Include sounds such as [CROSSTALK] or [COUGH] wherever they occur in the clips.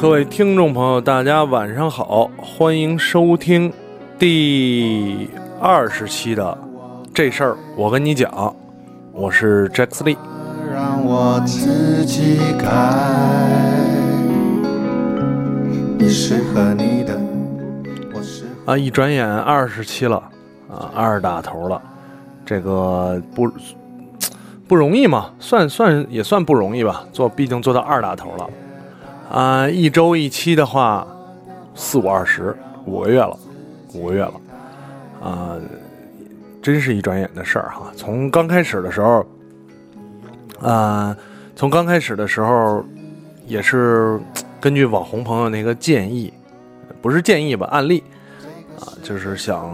各位听众朋友，大家晚上好，欢迎收听第二十期的这事儿我跟你讲，我是 Jack s Lee。让我自己开。你适合你的，我适合啊，一转眼二十期了啊，二打头了，这个不不容易嘛，算算也算不容易吧，做毕竟做到二打头了啊，一周一期的话，四五二十，五个月了，五个月了啊，真是一转眼的事儿哈。从刚开始的时候，啊，从刚开始的时候也是根据网红朋友那个建议，不是建议吧，案例啊，就是想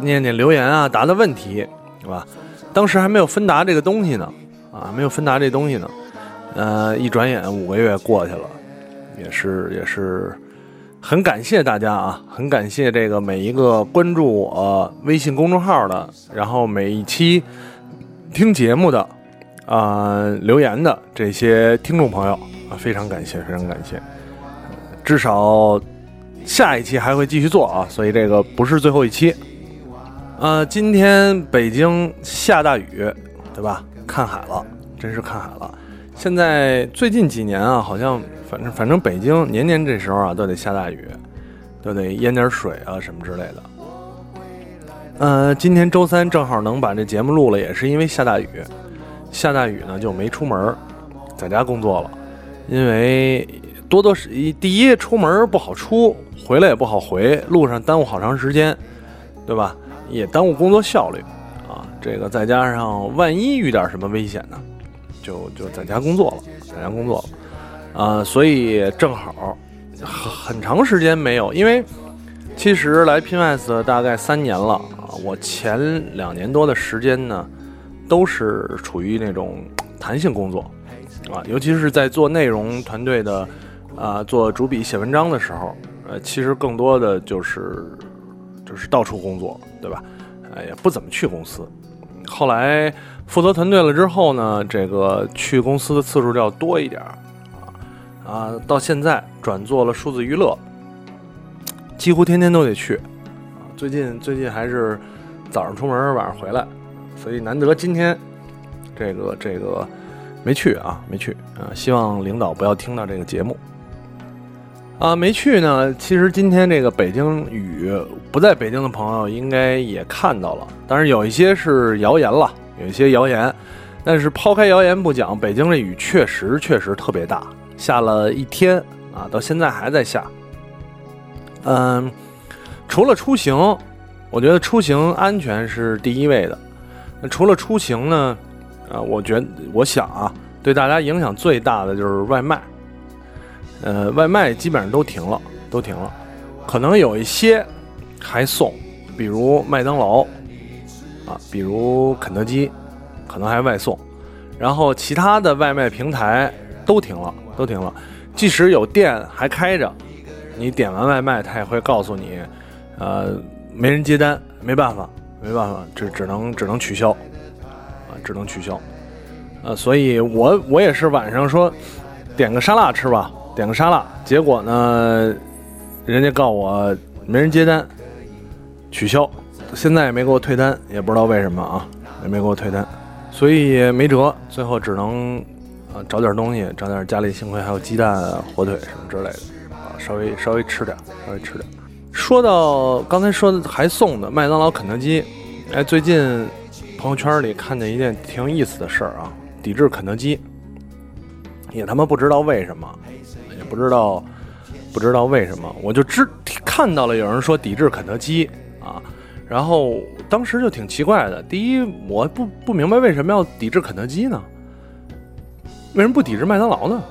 念念留言啊，答答问题，是吧？当时还没有芬达这个东西呢，啊，没有芬达这东西呢，呃，一转眼五个月过去了，也是也是很感谢大家啊，很感谢这个每一个关注我微信公众号的，然后每一期听节目的啊、留言的这些听众朋友啊，非常感谢，非常感谢，至少下一期还会继续做啊，所以这个不是最后一期。呃，今天北京下大雨，对吧？看海了，真是看海了。现在最近几年啊，好像反正反正北京年年这时候啊都得下大雨，都得淹点水啊什么之类的。呃，今天周三正好能把这节目录了，也是因为下大雨。下大雨呢就没出门，在家工作了。因为多多是第一出门不好出，回来也不好回，路上耽误好长时间，对吧？也耽误工作效率啊。这个再加上万一遇点什么危险呢，就就在家工作了，在家工作了啊。所以正好很很长时间没有，因为其实来 Pinwise 大概三年了啊。我前两年多的时间呢，都是处于那种弹性工作啊，尤其是在做内容团队的啊，做主笔写文章的时候，呃，其实更多的就是就是到处工作，对吧？哎，也不怎么去公司。后来负责团队了之后呢，这个去公司的次数就要多一点儿啊，到现在转做了数字娱乐，几乎天天都得去啊。最近最近还是早上出门，晚上回来，所以难得今天这个这个没去啊，没去啊。希望领导不要听到这个节目。啊，没去呢。其实今天这个北京雨，不在北京的朋友应该也看到了，但是有一些是谣言了，有一些谣言。但是抛开谣言不讲，北京这雨确实确实特别大，下了一天啊，到现在还在下。嗯，除了出行，我觉得出行安全是第一位的。那除了出行呢，啊，我觉得我想啊，对大家影响最大的就是外卖。呃，外卖基本上都停了，都停了，可能有一些还送，比如麦当劳啊，比如肯德基，可能还外送，然后其他的外卖平台都停了，都停了。即使有店还开着，你点完外卖，他也会告诉你，呃，没人接单，没办法，没办法，只只能只能取消，啊，只能取消。呃，所以我我也是晚上说点个沙拉吃吧。点个沙拉，结果呢，人家告我没人接单，取消，现在也没给我退单，也不知道为什么啊，也没给我退单，所以没辙，最后只能啊找点东西，找点家里幸亏还有鸡蛋、火腿什么之类的啊，稍微稍微吃点，稍微吃点。说到刚才说的还送的麦当劳、肯德基，哎，最近朋友圈里看见一件挺有意思的事儿啊，抵制肯德基，也他妈不知道为什么。也不知道，不知道为什么，我就知看到了有人说抵制肯德基啊，然后当时就挺奇怪的。第一，我不不明白为什么要抵制肯德基呢？为什么不抵制麦当劳呢？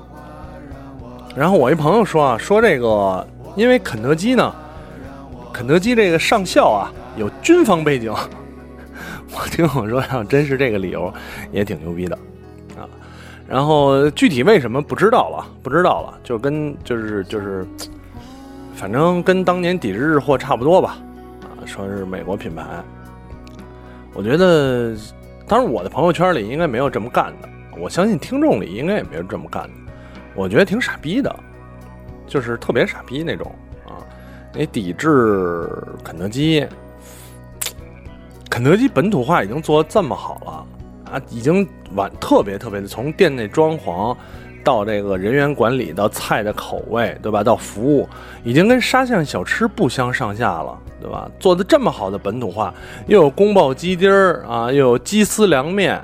然后我一朋友说啊，说这个因为肯德基呢，肯德基这个上校啊有军方背景。[LAUGHS] 我听我说，要真是这个理由，也挺牛逼的啊。然后具体为什么不知道了，不知道了，就跟就是就是，反正跟当年抵制日货差不多吧，啊，说是美国品牌。我觉得，当然我的朋友圈里应该没有这么干的，我相信听众里应该也没有这么干的。我觉得挺傻逼的，就是特别傻逼那种啊。你抵制肯德基，肯德基本土化已经做的这么好了啊，已经完特别特别的，从店内装潢到这个人员管理，到菜的口味，对吧？到服务，已经跟沙县小吃不相上下了，对吧？做的这么好的本土化，又有宫保鸡丁儿啊，又有鸡丝凉面，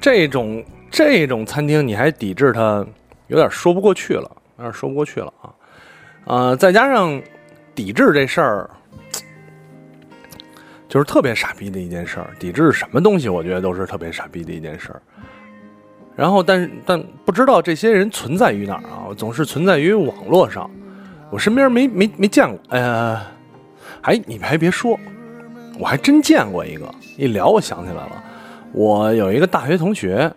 这种这种餐厅你还抵制它，有点说不过去了，有点说不过去了啊。呃，再加上抵制这事儿，就是特别傻逼的一件事儿。抵制什么东西，我觉得都是特别傻逼的一件事儿。然后，但是但不知道这些人存在于哪儿啊？总是存在于网络上，我身边没没没见过。呃，还你们还别说，我还真见过一个。一聊，我想起来了，我有一个大学同学，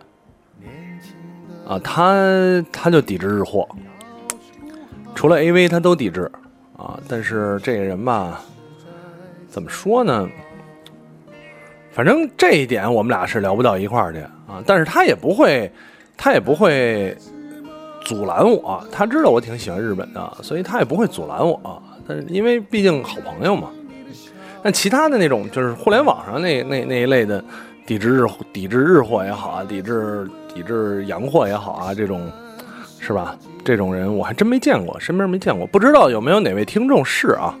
啊，他他就抵制日货，除了 AV 他都抵制啊。但是这个人吧，怎么说呢？反正这一点我们俩是聊不到一块儿去啊。但是他也不会，他也不会阻拦我。他知道我挺喜欢日本的，所以他也不会阻拦我。但是因为毕竟好朋友嘛。但其他的那种，就是互联网上那那那一类的，抵制日抵制日货也好啊，抵制抵制洋货也好啊，这种是吧？这种人我还真没见过，身边没见过，不知道有没有哪位听众是啊？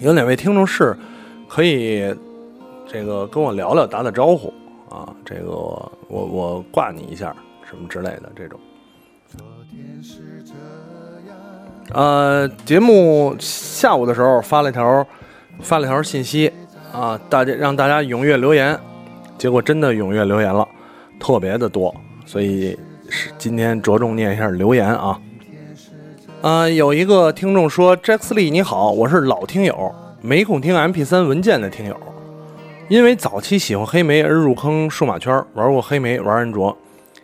有哪位听众是可以这个跟我聊聊，打打招呼啊？这个我我挂你一下什么之类的这种。呃，节目下午的时候发了一条发了条信息啊，大家让大家踊跃留言，结果真的踊跃留言了，特别的多，所以是今天着重念一下留言啊。啊，有一个听众说：“Jax Lee 你好，我是老听友，没空听 MP3 文件的听友，因为早期喜欢黑莓而入坑数码圈，玩过黑莓，玩安卓，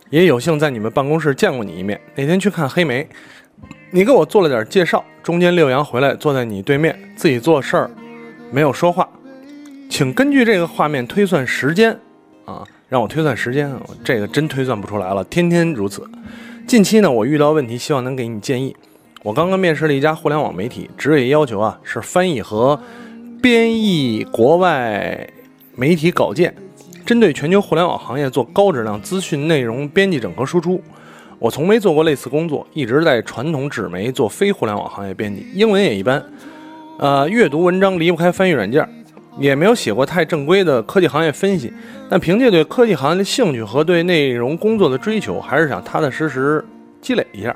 也有幸在你们办公室见过你一面。那天去看黑莓，你给我做了点介绍，中间六阳回来坐在你对面，自己做事儿，没有说话，请根据这个画面推算时间啊，让我推算时间，这个真推算不出来了，天天如此。近期呢，我遇到问题，希望能给你建议。我刚刚面试了一家互联网媒体，职业要求啊是翻译和编译国外媒体稿件，针对全球互联网行业做高质量资讯内容编辑整合输出。我从没做过类似工作，一直在传统纸媒做非互联网行业编辑，英文也一般。呃，阅读文章离不开翻译软件，也没有写过太正规的科技行业分析。但凭借对科技行业的兴趣和对内容工作的追求，还是想踏踏实实积累一下。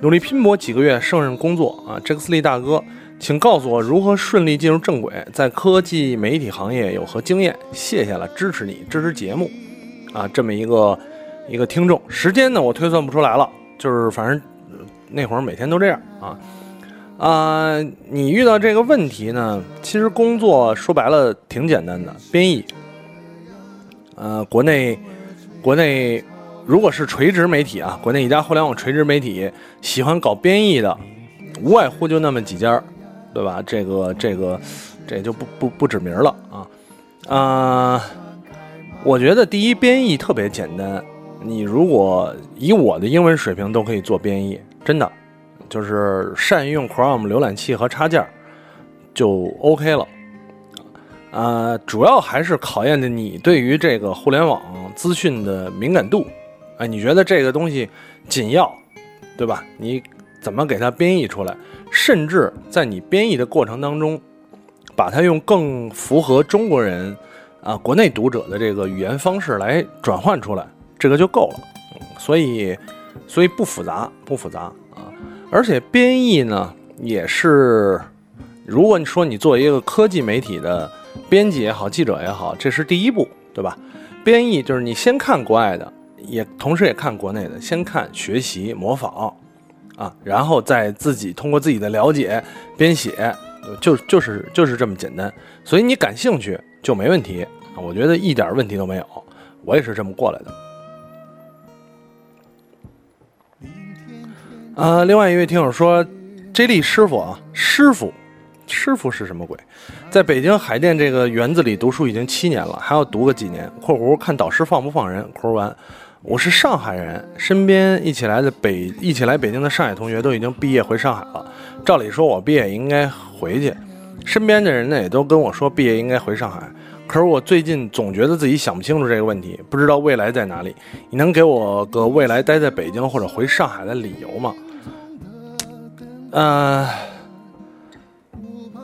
努力拼搏几个月，胜任工作啊！杰克斯利大哥，请告诉我如何顺利进入正轨，在科技媒体行业有何经验？谢谢了，支持你，支持节目啊！这么一个一个听众，时间呢我推算不出来了，就是反正那会儿每天都这样啊啊！你遇到这个问题呢，其实工作说白了挺简单的，编译。呃，国内国内。如果是垂直媒体啊，国内一家互联网垂直媒体喜欢搞编译的，无外乎就那么几家，对吧？这个这个这就不不不指名了啊啊！我觉得第一编译特别简单，你如果以我的英文水平都可以做编译，真的就是善于用 Chrome 浏览器和插件就 OK 了。啊，主要还是考验的你对于这个互联网资讯的敏感度。哎，你觉得这个东西紧要，对吧？你怎么给它编译出来？甚至在你编译的过程当中，把它用更符合中国人啊国内读者的这个语言方式来转换出来，这个就够了。所以，所以不复杂，不复杂。而且编译呢，也是如果你说你做一个科技媒体的编辑也好，记者也好，这是第一步，对吧？编译就是你先看国外的。也同时也看国内的，先看学习模仿，啊，然后再自己通过自己的了解编写，就就是就是这么简单。所以你感兴趣就没问题，我觉得一点问题都没有，我也是这么过来的。啊，另外一位听友说，J 莉师傅啊，师傅，师傅是什么鬼？在北京海淀这个园子里读书已经七年了，还要读个几年。（括弧看导师放不放人？）括弧完。我是上海人，身边一起来的北一起来北京的上海同学都已经毕业回上海了。照理说，我毕业应该回去。身边的人呢，也都跟我说毕业应该回上海。可是我最近总觉得自己想不清楚这个问题，不知道未来在哪里。你能给我个未来待在北京或者回上海的理由吗？呃，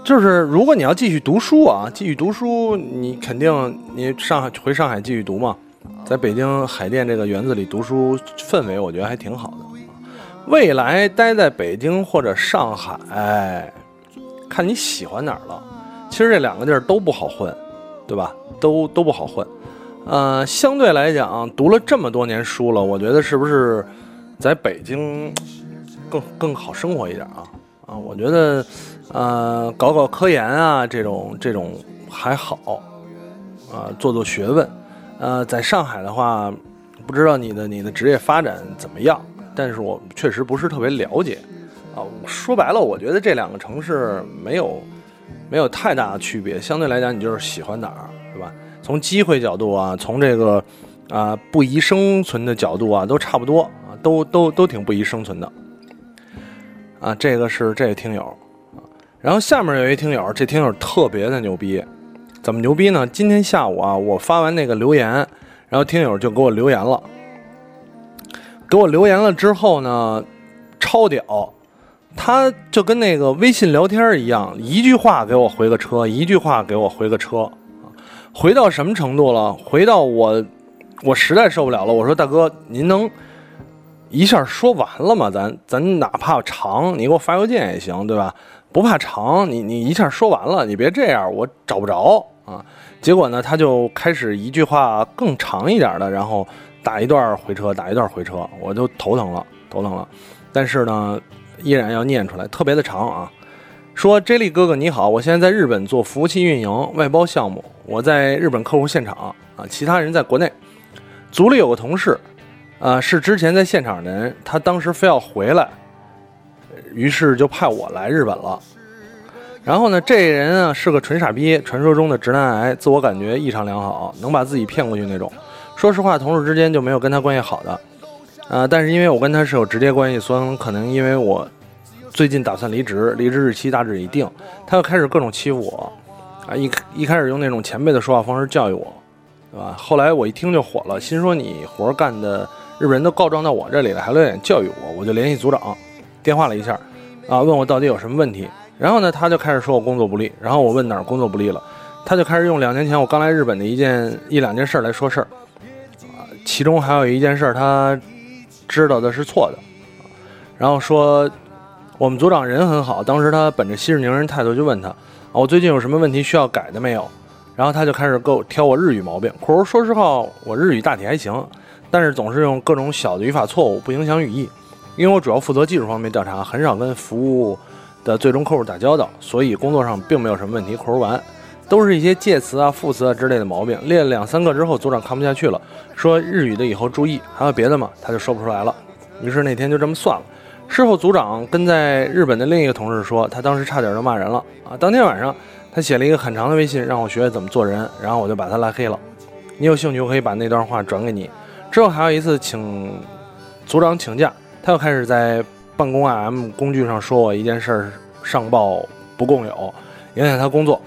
就是如果你要继续读书啊，继续读书，你肯定你上海回上海继续读嘛。在北京海淀这个园子里读书，氛围我觉得还挺好的。未来待在北京或者上海，看你喜欢哪儿了。其实这两个地儿都不好混，对吧？都都不好混。呃，相对来讲，读了这么多年书了，我觉得是不是在北京更更好生活一点啊？啊，我觉得，呃，搞搞科研啊，这种这种还好，啊，做做学问。呃，在上海的话，不知道你的你的职业发展怎么样，但是我确实不是特别了解，啊，说白了，我觉得这两个城市没有没有太大的区别，相对来讲，你就是喜欢哪儿，是吧？从机会角度啊，从这个啊不宜生存的角度啊，都差不多啊，都都都挺不宜生存的，啊，这个是这个听友，啊，然后下面有一听友，这听友特别的牛逼。怎么牛逼呢？今天下午啊，我发完那个留言，然后听友就给我留言了。给我留言了之后呢，超屌，他就跟那个微信聊天一样，一句话给我回个车，一句话给我回个车，回到什么程度了？回到我，我实在受不了了。我说大哥，您能一下说完了吗？咱咱哪怕长，你给我发邮件也行，对吧？不怕长，你你一下说完了，你别这样，我找不着啊。结果呢，他就开始一句话更长一点的，然后打一段回车，打一段回车，我就头疼了，头疼了。但是呢，依然要念出来，特别的长啊。说 J 莉哥哥你好，我现在在日本做服务器运营外包项目，我在日本客户现场啊，其他人在国内。组里有个同事，啊，是之前在现场的人，他当时非要回来。于是就派我来日本了，然后呢，这人啊是个纯傻逼，传说中的直男癌，自我感觉异常良好，能把自己骗过去那种。说实话，同事之间就没有跟他关系好的，呃，但是因为我跟他是有直接关系，所以可能因为我最近打算离职，离职日期大致已定，他又开始各种欺负我，啊，一一开始用那种前辈的说话方式教育我，对吧？后来我一听就火了，心说你活干的日本人都告状到我这里了，还露脸教育我，我就联系组长。电话了一下，啊，问我到底有什么问题。然后呢，他就开始说我工作不利。然后我问哪儿工作不利了，他就开始用两年前我刚来日本的一件一两件事来说事儿，啊，其中还有一件事他知道的是错的，然后说我们组长人很好，当时他本着息事宁人态度就问他，我最近有什么问题需要改的没有？然后他就开始给我挑我日语毛病。可是说实话，我日语大体还行，但是总是用各种小的语法错误，不影响语义。因为我主要负责技术方面调查，很少跟服务的最终客户打交道，所以工作上并没有什么问题。口儿完，都是一些介词啊、副词啊之类的毛病。列了两三个之后，组长看不下去了，说日语的以后注意。还有别的吗？他就说不出来了。于是那天就这么算了。事后组长跟在日本的另一个同事说，他当时差点就骂人了啊！当天晚上他写了一个很长的微信，让我学学怎么做人，然后我就把他拉黑了。你有兴趣，我可以把那段话转给你。之后还有一次请组长请假。他又开始在办公 IM 工具上说我一件事儿上报不共有，影响他工作。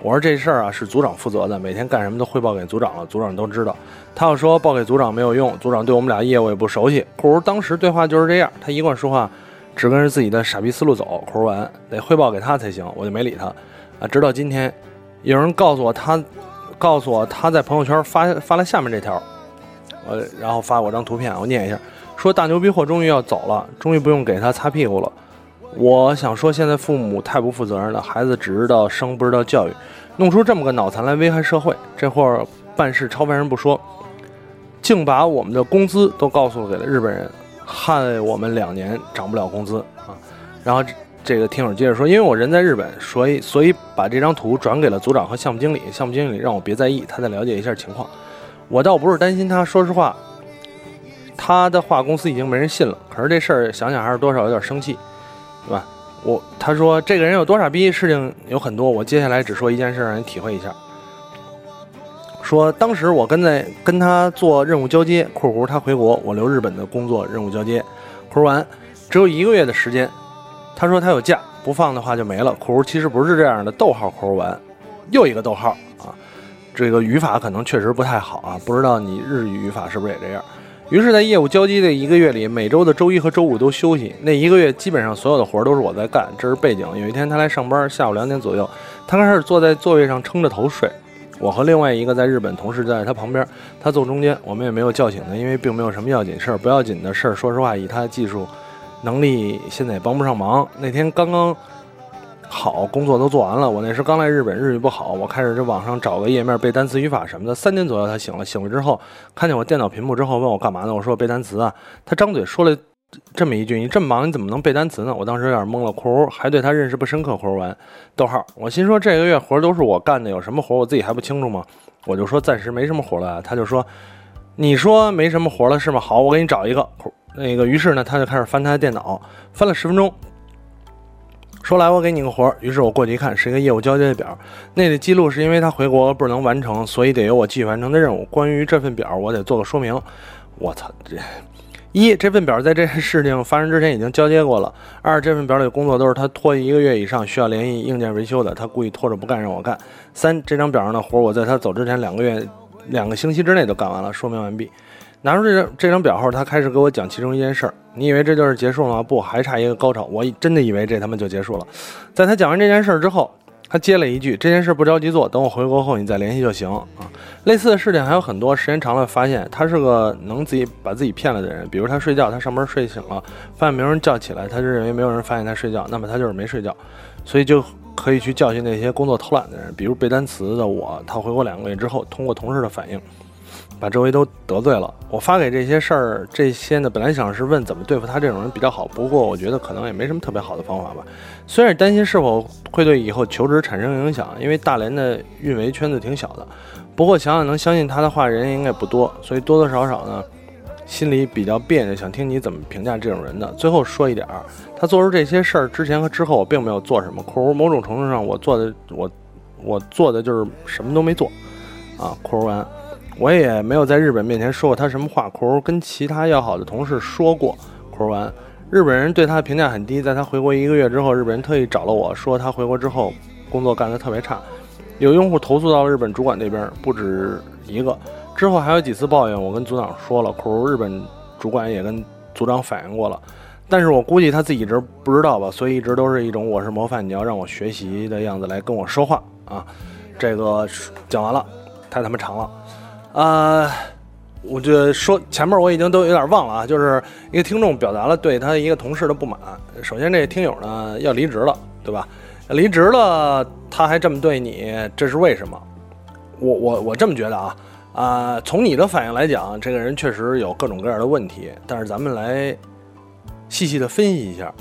我说这事儿啊是组长负责的，每天干什么都汇报给组长了，组长都知道。他又说报给组长没有用，组长对我们俩业务也不熟悉。库儿当时对话就是这样，他一贯说话只跟着自己的傻逼思路走。库儿完得汇报给他才行，我就没理他。啊，直到今天，有人告诉我他告诉我他在朋友圈发发了下面这条，呃，然后发我张图片，我念一下。说大牛逼货终于要走了，终于不用给他擦屁股了。我想说，现在父母太不负责任了，孩子只知道生不知道教育，弄出这么个脑残来危害社会。这货办事超凡人不说，竟把我们的工资都告诉给了日本人，害我们两年涨不了工资啊！然后这个听友接着说，因为我人在日本，所以所以把这张图转给了组长和项目经理，项目经理让我别在意，他再了解一下情况。我倒不是担心他，说实话。他的话，公司已经没人信了。可是这事儿想想还是多少有点生气，对吧？我他说这个人有多傻逼，事情有很多。我接下来只说一件事，让你体会一下。说当时我跟在跟他做任务交接（括弧他回国，我留日本的工作任务交接），括弧完只有一个月的时间。他说他有假，不放的话就没了。括弧其实不是这样的，逗号括弧完，又一个逗号啊，这个语法可能确实不太好啊，不知道你日语语法是不是也这样。于是，在业务交接的一个月里，每周的周一和周五都休息。那一个月，基本上所有的活儿都是我在干，这是背景。有一天，他来上班，下午两点左右，他开始坐在座位上撑着头睡。我和另外一个在日本同事在他旁边，他坐中间，我们也没有叫醒他，因为并没有什么要紧事儿。不要紧的事儿，说实话，以他的技术能力，现在也帮不上忙。那天刚刚。好，工作都做完了。我那时刚来日本，日语不好，我开始在网上找个页面背单词、语法什么的。三点左右他醒了，醒了之后看见我电脑屏幕之后，问我干嘛呢？我说我背单词啊。他张嘴说了这么一句：“你这么忙，你怎么能背单词呢？”我当时有点懵了。括弧还对他认识不深刻。括弧完，逗号。我心说这个月活都是我干的，有什么活我自己还不清楚吗？我就说暂时没什么活了。他就说：“你说没什么活了是吗？好，我给你找一个。”那个于是呢，他就开始翻他的电脑，翻了十分钟。说来我给你个活儿，于是我过去一看，是一个业务交接的表。那里记录是因为他回国不能完成，所以得由我继续完成的任务。关于这份表，我得做个说明。我操，这一这份表在这事情发生之前已经交接过了。二这份表里的工作都是他拖一个月以上需要联系硬件维修的，他故意拖着不干让我干。三这张表上的活儿我在他走之前两个月两个星期之内都干完了。说明完毕。拿出这张这张表后，他开始给我讲其中一件事儿。你以为这就是结束了吗？不，还差一个高潮。我真的以为这他妈就结束了。在他讲完这件事儿之后，他接了一句：“这件事不着急做，等我回国后你再联系就行。”啊，类似的事情还有很多。时间长了，发现他是个能自己把自己骗了的人。比如他睡觉，他上班睡醒了，发现没有人叫起来，他就认为没有人发现他睡觉，那么他就是没睡觉，所以就可以去教训那些工作偷懒的人。比如背单词的我，他回国两个月之后，通过同事的反应。把周围都得罪了。我发给这些事儿，这些呢，本来想是问怎么对付他这种人比较好，不过我觉得可能也没什么特别好的方法吧。虽然担心是否会对以后求职产生影响，因为大连的运维圈子挺小的。不过想想能相信他的话人应该不多，所以多多少少呢，心里比较别扭，想听你怎么评价这种人的。最后说一点儿，他做出这些事儿之前和之后，我并没有做什么。括弧某种程度上，我做的我我做的就是什么都没做啊。括弧完。我也没有在日本面前说过他什么话。括弧跟其他要好的同事说过。括弧完，日本人对他的评价很低。在他回国一个月之后，日本人特意找了我说他回国之后工作干得特别差，有用户投诉到日本主管那边，不止一个。之后还有几次抱怨，我跟组长说了。括弧日本主管也跟组长反映过了，但是我估计他自己一直不知道吧，所以一直都是一种我是模范，你要让我学习的样子来跟我说话啊。这个讲完了，太他妈长了。呃，我就说前面我已经都有点忘了啊，就是一个听众表达了对他一个同事的不满。首先，这听友呢要离职了，对吧？离职了，他还这么对你，这是为什么？我我我这么觉得啊啊，从你的反应来讲，这个人确实有各种各样的问题。但是咱们来细细的分析一下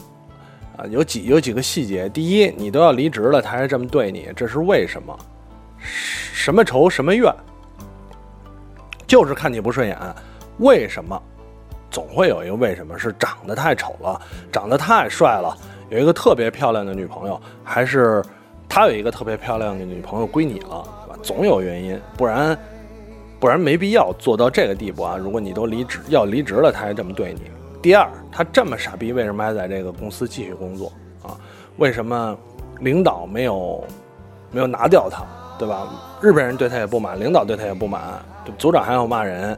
啊，有几有几个细节。第一，你都要离职了，他还这么对你，这是为什么？什么仇什么怨？就是看你不顺眼，为什么？总会有一个为什么是长得太丑了，长得太帅了，有一个特别漂亮的女朋友，还是他有一个特别漂亮的女朋友归你了，对吧？总有原因，不然不然没必要做到这个地步啊！如果你都离职要离职了，他还这么对你。第二，他这么傻逼，为什么还在这个公司继续工作啊？为什么领导没有没有拿掉他，对吧？日本人对他也不满，领导对他也不满。组长还要骂人，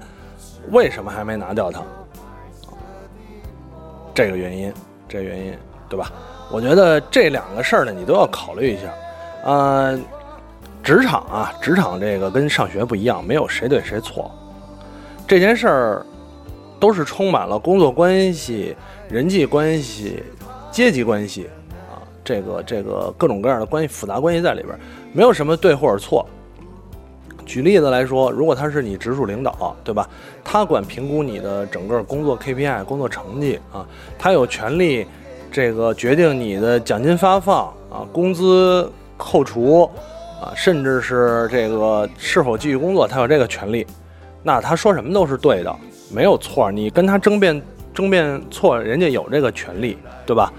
为什么还没拿掉他？这个原因，这原因，对吧？我觉得这两个事儿呢，你都要考虑一下。呃，职场啊，职场这个跟上学不一样，没有谁对谁错。这件事儿都是充满了工作关系、人际关系、阶级关系啊，这个这个各种各样的关系、复杂关系在里边，没有什么对或者错。举例子来说，如果他是你直属领导，对吧？他管评估你的整个工作 KPI、工作成绩啊，他有权利这个决定你的奖金发放啊、工资扣除啊，甚至是这个是否继续工作，他有这个权利。那他说什么都是对的，没有错。你跟他争辩争辩错，人家有这个权利，对吧？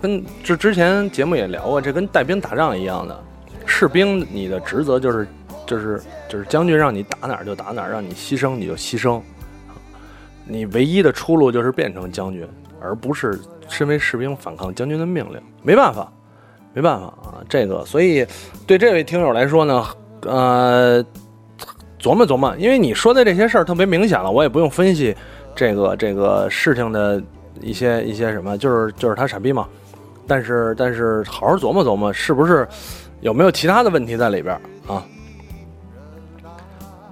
跟这之前节目也聊过，这跟带兵打仗一样的，士兵你的职责就是。就是就是将军让你打哪儿就打哪儿，让你牺牲你就牺牲，你唯一的出路就是变成将军，而不是身为士兵反抗将军的命令。没办法，没办法啊，这个所以对这位听友来说呢，呃，琢磨琢磨，因为你说的这些事儿特别明显了，我也不用分析这个这个事情的一些一些什么，就是就是他傻逼嘛。但是但是好好琢磨琢磨，是不是有没有其他的问题在里边啊？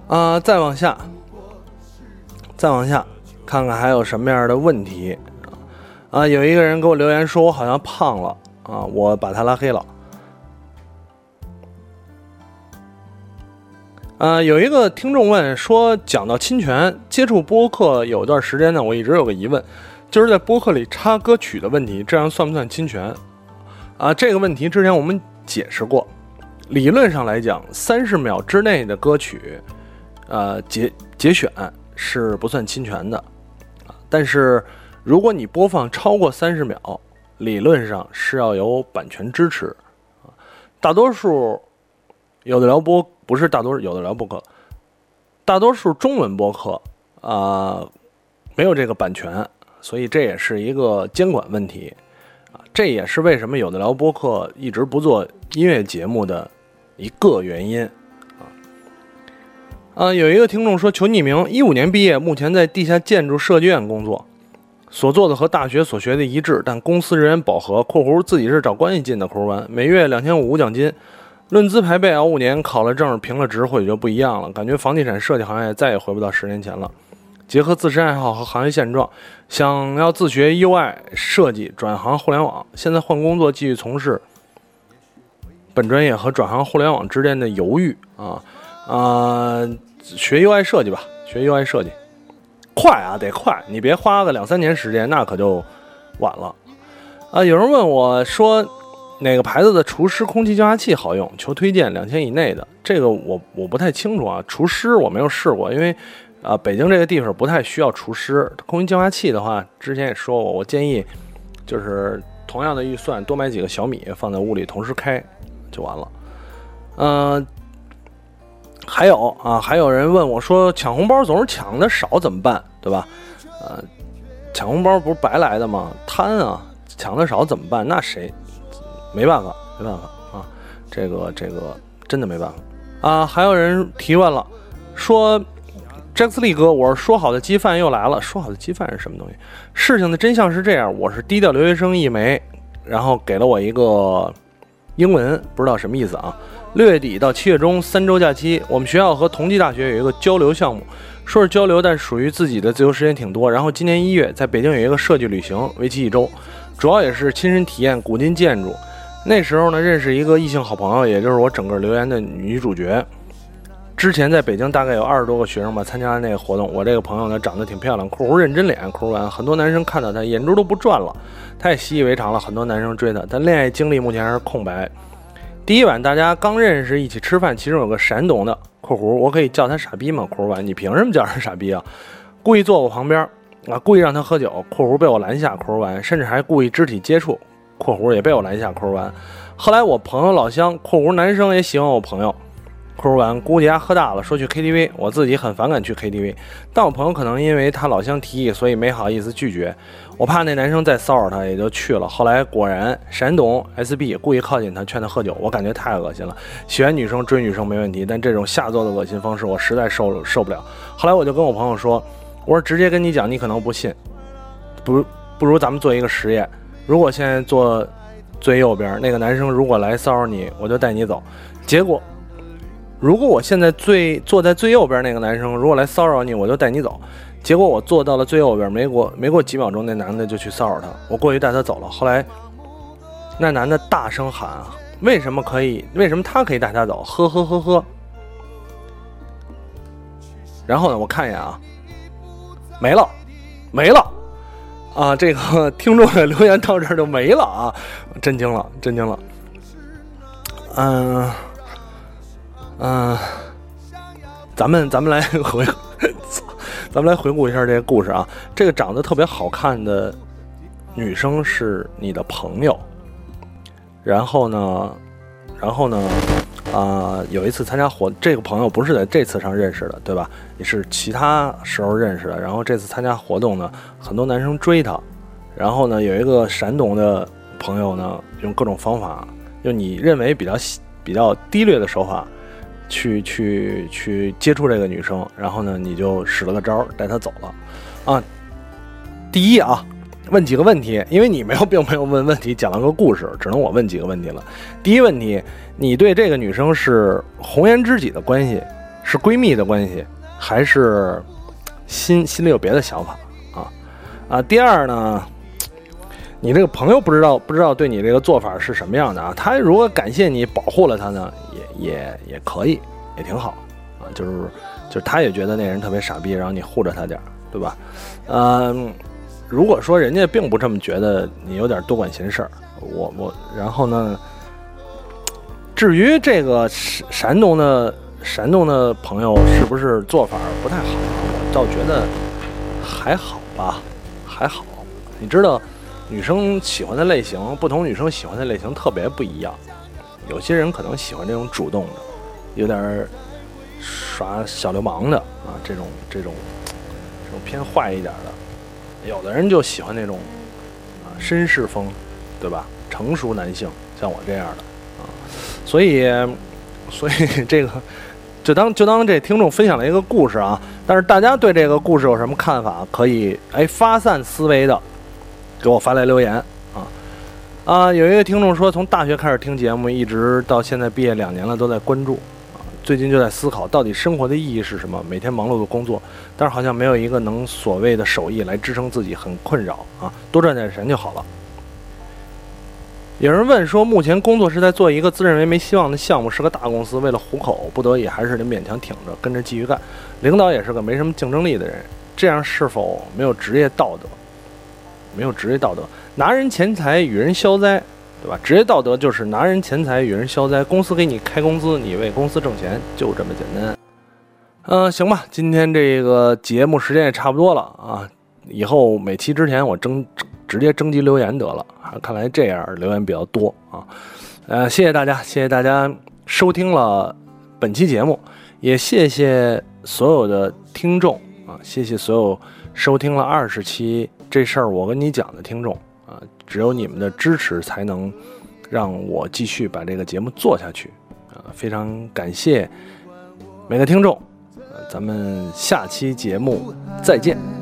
啊，再往下，再往下，看看还有什么样的问题啊？有一个人给我留言说，我好像胖了啊，我把他拉黑了。啊，有一个听众问说，讲到侵权，接触播客有段时间呢，我一直有个疑问，就是在播客里插歌曲的问题，这样算不算侵权？啊，这个问题之前我们解释过，理论上来讲，三十秒之内的歌曲。呃，节节选是不算侵权的，啊，但是如果你播放超过三十秒，理论上是要有版权支持，啊，大多数有的聊播不是大多数有的聊播客，大多数中文播客啊没有这个版权，所以这也是一个监管问题，啊，这也是为什么有的聊播客一直不做音乐节目的一个原因。啊，有一个听众说求匿名，一五年毕业，目前在地下建筑设计院工作，所做的和大学所学的一致，但公司人员饱和（括弧自己是找关系进的）。括弧完，每月两千五无奖金，论资排辈，熬五年，考了证，评了职，或许就不一样了。感觉房地产设计行业再也回不到十年前了。结合自身爱好和行业现状，想要自学 UI 设计，转行互联网。现在换工作，继续从事本专业和转行互联网之间的犹豫啊。啊，学 UI 设计吧，学 UI 设计，快啊，得快！你别花个两三年时间，那可就晚了。啊，有人问我说，哪个牌子的除湿空气净化器好用？求推荐，两千以内的。这个我我不太清楚啊，除湿我没有试过，因为啊，北京这个地方不太需要除湿。空气净化器的话，之前也说过，我建议就是同样的预算，多买几个小米放在屋里同时开就完了。嗯。还有啊，还有人问我说，抢红包总是抢的少怎么办？对吧？呃，抢红包不是白来的吗？贪啊，抢的少怎么办？那谁没办法，没办法啊，这个这个真的没办法啊。还有人提问了，说杰克斯利哥，我是说好的鸡饭又来了，说好的鸡饭是什么东西？事情的真相是这样，我是低调留学生一枚，然后给了我一个英文，不知道什么意思啊。六月底到七月中三周假期，我们学校和同济大学有一个交流项目，说是交流，但属于自己的自由时间挺多。然后今年一月在北京有一个设计旅行，为期一周，主要也是亲身体验古今建筑。那时候呢，认识一个异性好朋友，也就是我整个留言的女主角。之前在北京大概有二十多个学生吧参加那个活动。我这个朋友呢长得挺漂亮，括弧认真脸，括弧完，很多男生看到她眼珠都不转了，她也习以为常了，很多男生追她，但恋爱经历目前还是空白。第一晚大家刚认识，一起吃饭，其中有个山东的（括弧我可以叫他傻逼吗？）（括弧完）你凭什么叫人傻逼啊？故意坐我旁边啊，故意让他喝酒（括弧被我拦下）（括弧完）甚至还故意肢体接触（括弧也被我拦下）（括弧完）后来我朋友老乡（括弧男生也喜欢我朋友）。括弧完，估计他喝大了，说去 KTV。我自己很反感去 KTV，但我朋友可能因为他老乡提议，所以没好意思拒绝。我怕那男生再骚扰她，也就去了。后来果然，山东 SB 故意靠近他，劝他喝酒。我感觉太恶心了。喜欢女生追女生没问题，但这种下作的恶心方式，我实在受受不了。后来我就跟我朋友说：“我说直接跟你讲，你可能不信。不不如咱们做一个实验，如果现在坐最右边那个男生如果来骚扰你，我就带你走。结果。”如果我现在最坐在最右边那个男生如果来骚扰你，我就带你走。结果我坐到了最右边，没过没过几秒钟，那男的就去骚扰他，我过去带他走了。后来那男的大声喊：“为什么可以？为什么他可以带他走？”呵呵呵呵。然后呢，我看一眼啊，没了，没了啊！这个 [LAUGHS] 听众的留言到这儿就没了啊！震惊了，震惊了。嗯。嗯，咱们咱们来回，[LAUGHS] 咱们来回顾一下这个故事啊。这个长得特别好看的女生是你的朋友，然后呢，然后呢，啊、有一次参加活，这个朋友不是在这次上认识的，对吧？也是其他时候认识的。然后这次参加活动呢，很多男生追她，然后呢，有一个山东的朋友呢，用各种方法，用你认为比较比较低劣的手法，去去去接触这个女生，然后呢，你就使了个招带她走了，啊，第一啊，问几个问题，因为你没有并没有问问题，讲了个故事，只能我问几个问题了。第一问题，你对这个女生是红颜知己的关系，是闺蜜的关系，还是心心里有别的想法啊？啊，第二呢，你这个朋友不知道不知道对你这个做法是什么样的啊？他如果感谢你保护了他呢，也也也可以，也挺好啊。就是就是他也觉得那人特别傻逼，然后你护着他点儿，对吧？嗯、如果说人家并不这么觉得，你有点多管闲事儿，我我然后呢？至于这个山山东的山东的朋友是不是做法不太好，我倒觉得还好吧，还好。你知道，女生喜欢的类型，不同女生喜欢的类型特别不一样。有些人可能喜欢这种主动的，有点耍小流氓的啊，这种这种这种偏坏一点的。有的人就喜欢那种啊绅士风，对吧？成熟男性，像我这样的啊，所以所以 [LAUGHS] 这个就当就当这听众分享了一个故事啊。但是大家对这个故事有什么看法？可以哎发散思维的给我发来留言啊！有一位听众说，从大学开始听节目，一直到现在毕业两年了，都在关注啊。最近就在思考，到底生活的意义是什么？每天忙碌的工作，但是好像没有一个能所谓的手艺来支撑自己，很困扰啊。多赚点钱就好了。有人问说，目前工作是在做一个自认为没希望的项目，是个大公司，为了糊口，不得已还是得勉强挺着，跟着继续干。领导也是个没什么竞争力的人，这样是否没有职业道德？没有职业道德，拿人钱财与人消灾，对吧？职业道德就是拿人钱财与人消灾。公司给你开工资，你为公司挣钱，就这么简单。嗯、行吧，今天这个节目时间也差不多了啊。以后每期之前我征直接征集留言得了啊，看来这样留言比较多啊。呃，谢谢大家，谢谢大家收听了本期节目，也谢谢所有的听众啊，谢谢所有收听了二十期这事儿我跟你讲的听众，只有你们的支持才能让我继续把这个节目做下去啊，非常感谢每个听众，呃咱们下期节目再见。